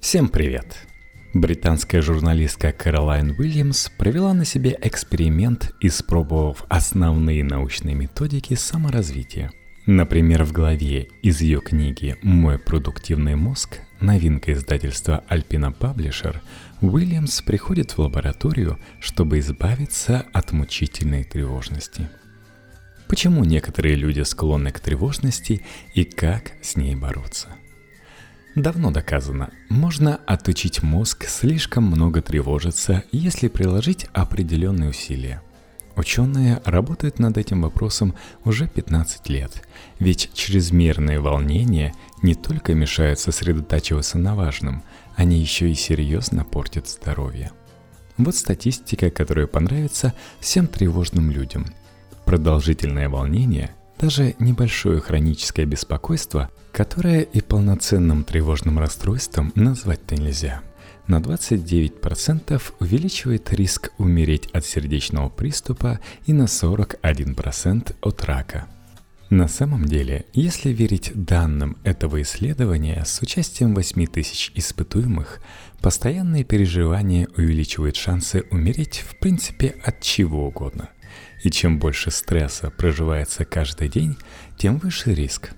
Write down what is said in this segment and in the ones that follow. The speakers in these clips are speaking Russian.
Всем привет! Британская журналистка Кэролайн Уильямс провела на себе эксперимент, испробовав основные научные методики саморазвития. Например, в главе из ее книги «Мой продуктивный мозг» новинка издательства Alpina Publisher, Уильямс приходит в лабораторию, чтобы избавиться от мучительной тревожности. Почему некоторые люди склонны к тревожности и как с ней бороться? Давно доказано, можно отучить мозг слишком много тревожиться, если приложить определенные усилия. Ученые работают над этим вопросом уже 15 лет, ведь чрезмерные волнения не только мешают сосредотачиваться на важном, они еще и серьезно портят здоровье. Вот статистика, которая понравится всем тревожным людям. Продолжительное волнение, даже небольшое хроническое беспокойство, которое и полноценным тревожным расстройством назвать-то нельзя, на 29% увеличивает риск умереть от сердечного приступа и на 41% от рака – на самом деле, если верить данным этого исследования с участием 8 тысяч испытуемых, постоянные переживания увеличивают шансы умереть в принципе от чего угодно. И чем больше стресса проживается каждый день, тем выше риск.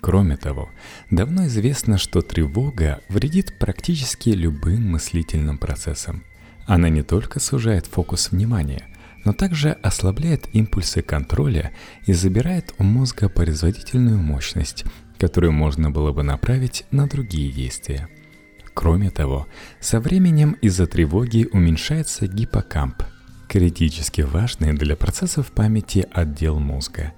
Кроме того, давно известно, что тревога вредит практически любым мыслительным процессам. Она не только сужает фокус внимания, но также ослабляет импульсы контроля и забирает у мозга производительную мощность, которую можно было бы направить на другие действия. Кроме того, со временем из-за тревоги уменьшается гиппокамп, критически важный для процессов памяти отдел мозга.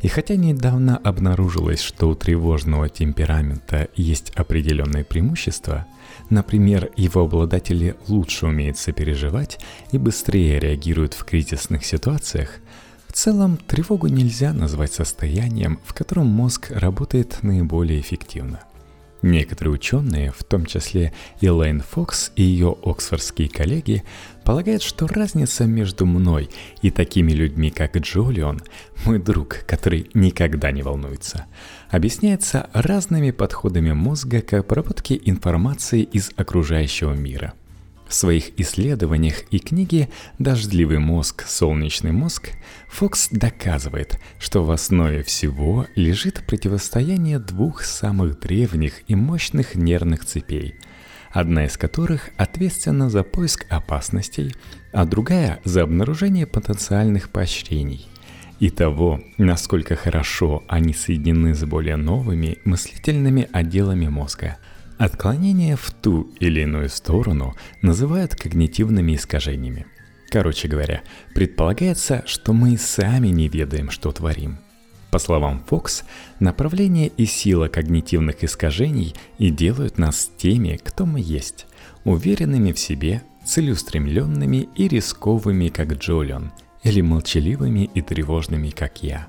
И хотя недавно обнаружилось, что у тревожного темперамента есть определенные преимущества – Например, его обладатели лучше умеют сопереживать и быстрее реагируют в кризисных ситуациях. В целом, тревогу нельзя назвать состоянием, в котором мозг работает наиболее эффективно – Некоторые ученые, в том числе Элейн Фокс и ее оксфордские коллеги, полагают, что разница между мной и такими людьми, как Джолион, мой друг, который никогда не волнуется, объясняется разными подходами мозга к обработке информации из окружающего мира – в своих исследованиях и книге «Дождливый мозг. Солнечный мозг» Фокс доказывает, что в основе всего лежит противостояние двух самых древних и мощных нервных цепей, одна из которых ответственна за поиск опасностей, а другая – за обнаружение потенциальных поощрений и того, насколько хорошо они соединены с более новыми мыслительными отделами мозга – Отклонения в ту или иную сторону называют когнитивными искажениями. Короче говоря, предполагается, что мы сами не ведаем, что творим. По словам Фокс, направление и сила когнитивных искажений и делают нас теми, кто мы есть, уверенными в себе, целеустремленными и рисковыми, как Джолион, или молчаливыми и тревожными, как я.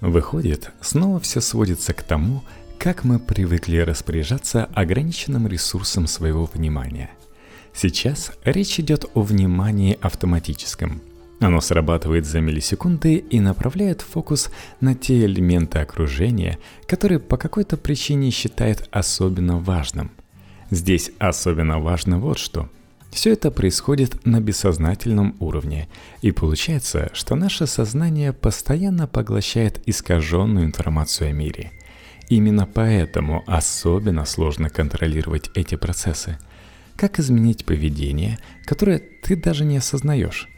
Выходит, снова все сводится к тому, как мы привыкли распоряжаться ограниченным ресурсом своего внимания. Сейчас речь идет о внимании автоматическом. Оно срабатывает за миллисекунды и направляет фокус на те элементы окружения, которые по какой-то причине считает особенно важным. Здесь особенно важно вот что. Все это происходит на бессознательном уровне, и получается, что наше сознание постоянно поглощает искаженную информацию о мире – Именно поэтому особенно сложно контролировать эти процессы. Как изменить поведение, которое ты даже не осознаешь?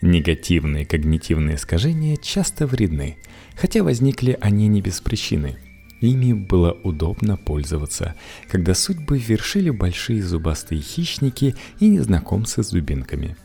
Негативные когнитивные искажения часто вредны, хотя возникли они не без причины. Ими было удобно пользоваться, когда судьбы вершили большие зубастые хищники и незнакомцы с дубинками.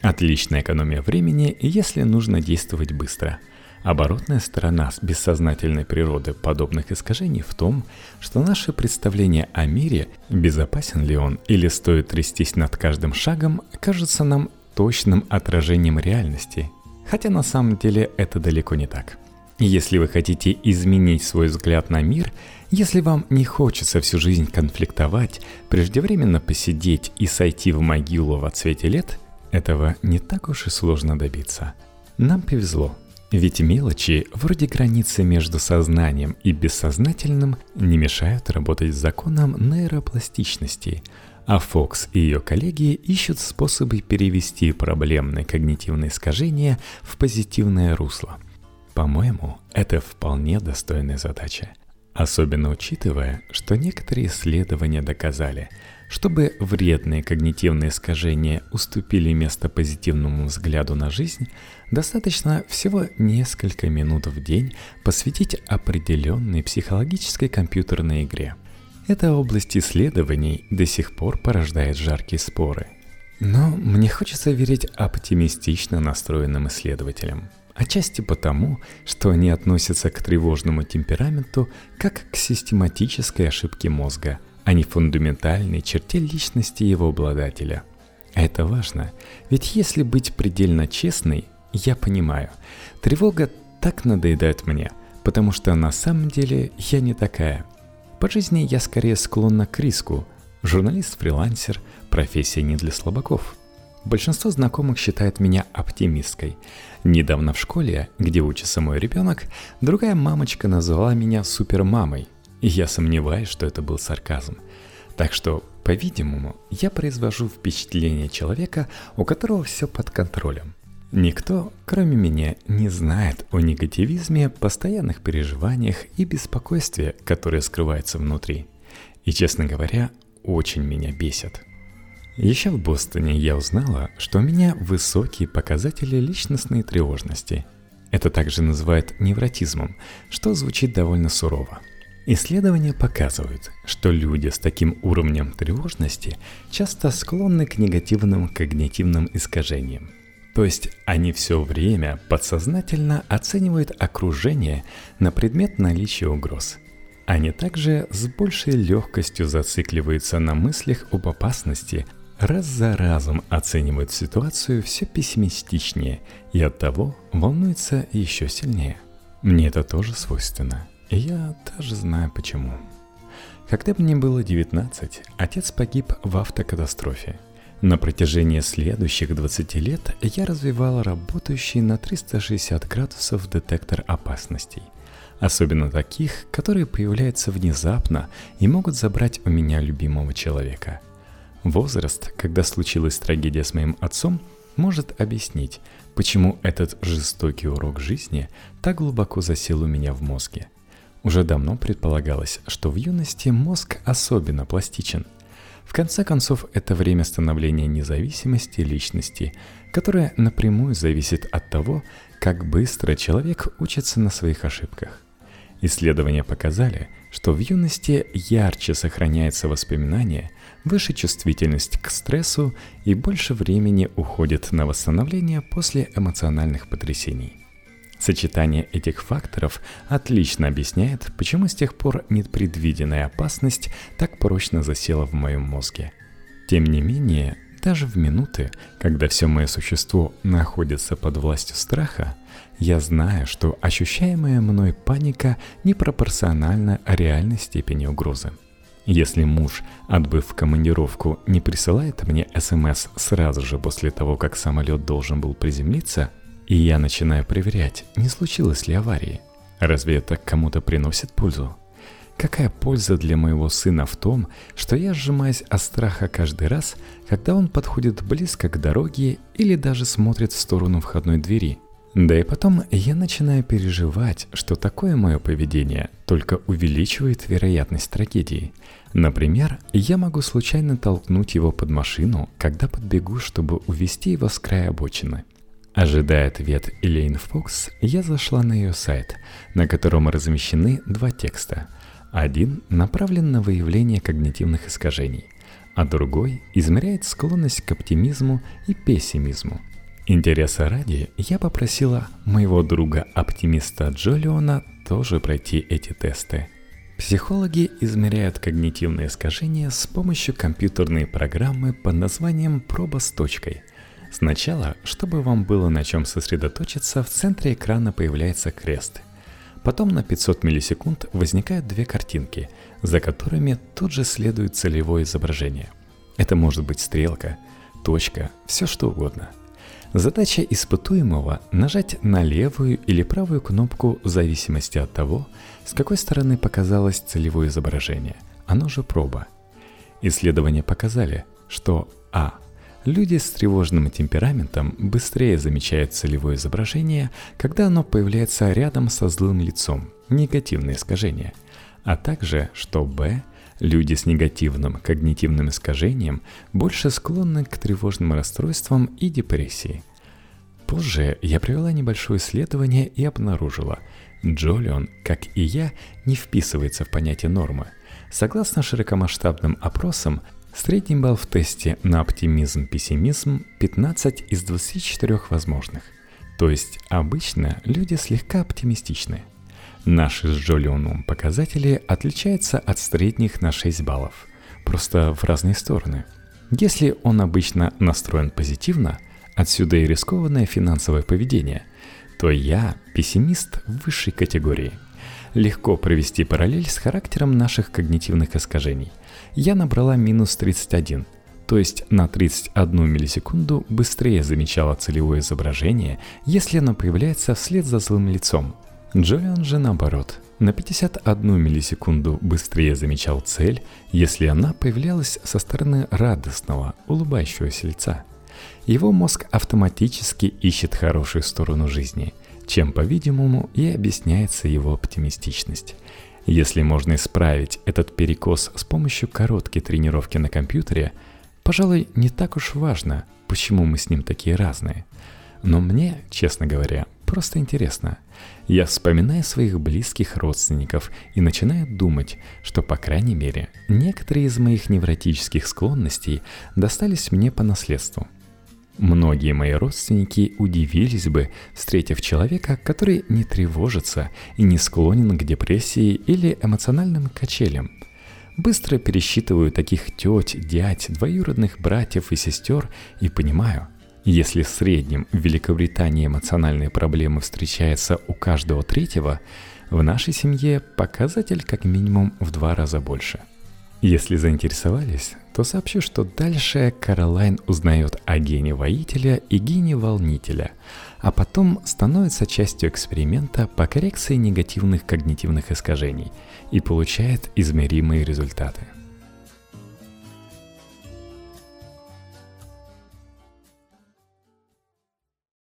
Отличная экономия времени, если нужно действовать быстро – Оборотная сторона бессознательной природы подобных искажений в том, что наше представление о мире, безопасен ли он или стоит трястись над каждым шагом, кажется нам точным отражением реальности, хотя на самом деле это далеко не так. Если вы хотите изменить свой взгляд на мир, если вам не хочется всю жизнь конфликтовать, преждевременно посидеть и сойти в могилу в отсвете лет, этого не так уж и сложно добиться. Нам повезло – Ведь мелочи, вроде границы между сознанием и бессознательным, не мешают работать с законом нейропластичности, а Фокс и ее коллеги ищут способы перевести проблемные когнитивные искажения в позитивное русло. По-моему, это вполне достойная задача. Особенно учитывая, что некоторые исследования доказали – чтобы вредные когнитивные искажения уступили место позитивному взгляду на жизнь, достаточно всего несколько минут в день посвятить определенной психологической компьютерной игре. Эта область исследований до сих пор порождает жаркие споры. Но мне хочется верить оптимистично настроенным исследователям. Отчасти потому, что они относятся к тревожному темпераменту как к систематической ошибке мозга – а не фундаментальной черте личности его обладателя. А это важно, ведь если быть предельно честной, я понимаю, тревога так надоедает мне, потому что на самом деле я не такая. По жизни я скорее склонна к риску. Журналист-фрилансер – профессия не для слабаков. Большинство знакомых считает меня оптимисткой. Недавно в школе, где учится мой ребенок, другая мамочка назвала меня супермамой, и я сомневаюсь, что это был сарказм. Так что, по-видимому, я произвожу впечатление человека, у которого все под контролем. Никто, кроме меня, не знает о негативизме, постоянных переживаниях и беспокойстве, которые скрываются внутри. И, честно говоря, очень меня бесит. Еще в Бостоне я узнала, что у меня высокие показатели личностной тревожности. Это также называют невротизмом, что звучит довольно сурово – Исследования показывают, что люди с таким уровнем тревожности часто склонны к негативным когнитивным искажениям. То есть они все время подсознательно оценивают окружение на предмет наличия угроз. Они также с большей легкостью зацикливаются на мыслях об опасности, раз за разом оценивают ситуацию все пессимистичнее и оттого волнуются еще сильнее. Мне это тоже свойственно – и я даже знаю почему. Когда мне было 19, отец погиб в автокатастрофе. На протяжении следующих 20 лет я развивала работающий на 360 градусов детектор опасностей. Особенно таких, которые появляются внезапно и могут забрать у меня любимого человека. Возраст, когда случилась трагедия с моим отцом, может объяснить, почему этот жестокий урок жизни так глубоко засел у меня в мозге – уже давно предполагалось, что в юности мозг особенно пластичен. В конце концов, это время становления независимости личности, которое напрямую зависит от того, как быстро человек учится на своих ошибках. Исследования показали, что в юности ярче сохраняется воспоминание, выше чувствительность к стрессу и больше времени уходит на восстановление после эмоциональных потрясений. Сочетание этих факторов отлично объясняет, почему с тех пор непредвиденная опасность так прочно засела в моем мозге. Тем не менее, даже в минуты, когда все мое существо находится под властью страха, я знаю, что ощущаемая мной паника непропорциональна реальной степени угрозы. Если муж, отбыв командировку, не присылает мне СМС сразу же после того, как самолет должен был приземлиться – и я начинаю проверять, не случилось ли аварии. Разве это кому-то приносит пользу? Какая польза для моего сына в том, что я сжимаюсь от страха каждый раз, когда он подходит близко к дороге или даже смотрит в сторону входной двери? Да и потом я начинаю переживать, что такое мое поведение только увеличивает вероятность трагедии. Например, я могу случайно толкнуть его под машину, когда подбегу, чтобы увести его с края обочины – Ожидая ответ Элейн Фокс, я зашла на ее сайт, на котором размещены два текста. Один направлен на выявление когнитивных искажений, а другой измеряет склонность к оптимизму и пессимизму. Интереса ради я попросила моего друга-оптимиста Джолиона тоже пройти эти тесты. Психологи измеряют когнитивные искажения с помощью компьютерной программы под названием «Проба с точкой», Сначала, чтобы вам было на чем сосредоточиться, в центре экрана появляется крест. Потом на 500 миллисекунд возникают две картинки, за которыми тут же следует целевое изображение. Это может быть стрелка, точка, все что угодно. Задача испытуемого – нажать на левую или правую кнопку в зависимости от того, с какой стороны показалось целевое изображение, оно же проба. Исследования показали, что А. Люди с тревожным темпераментом быстрее замечают целевое изображение, когда оно появляется рядом со злым лицом, негативное искажение, а также, что Б. Люди с негативным когнитивным искажением больше склонны к тревожным расстройствам и депрессии. Позже я провела небольшое исследование и обнаружила, Джолион, как и я, не вписывается в понятие нормы. Согласно широкомасштабным опросам, средний балл в тесте на оптимизм-пессимизм 15 из 24 возможных. То есть обычно люди слегка оптимистичны – Наши с Джолионом показатели отличаются от средних на 6 баллов, просто в разные стороны. Если он обычно настроен позитивно, отсюда и рискованное финансовое поведение, то я пессимист высшей категории. Легко провести параллель с характером наших когнитивных искажений. Я набрала минус 31, то есть на 31 миллисекунду быстрее замечала целевое изображение, если оно появляется вслед за злым лицом – Джолиан же наоборот, на 51 миллисекунду быстрее замечал цель, если она появлялась со стороны радостного, улыбающегося лица. Его мозг автоматически ищет хорошую сторону жизни, чем, по-видимому, и объясняется его оптимистичность. Если можно исправить этот перекос с помощью короткой тренировки на компьютере, пожалуй, не так уж важно, почему мы с ним такие разные. Но мне, честно говоря, просто интересно. Я вспоминаю своих близких родственников и начинаю думать, что, по крайней мере, некоторые из моих невротических склонностей достались мне по наследству. Многие мои родственники удивились бы, встретив человека, который не тревожится и не склонен к депрессии или эмоциональным качелям. Быстро пересчитываю таких теть, дядь, двоюродных братьев и сестер и понимаю, если в среднем в Великобритании эмоциональные проблемы встречаются у каждого третьего, в нашей семье показатель как минимум в два раза больше. Если заинтересовались, то сообщу, что дальше Каролайн узнает о гене воителя и гене волнителя, а потом становится частью эксперимента по коррекции негативных когнитивных искажений и получает измеримые результаты –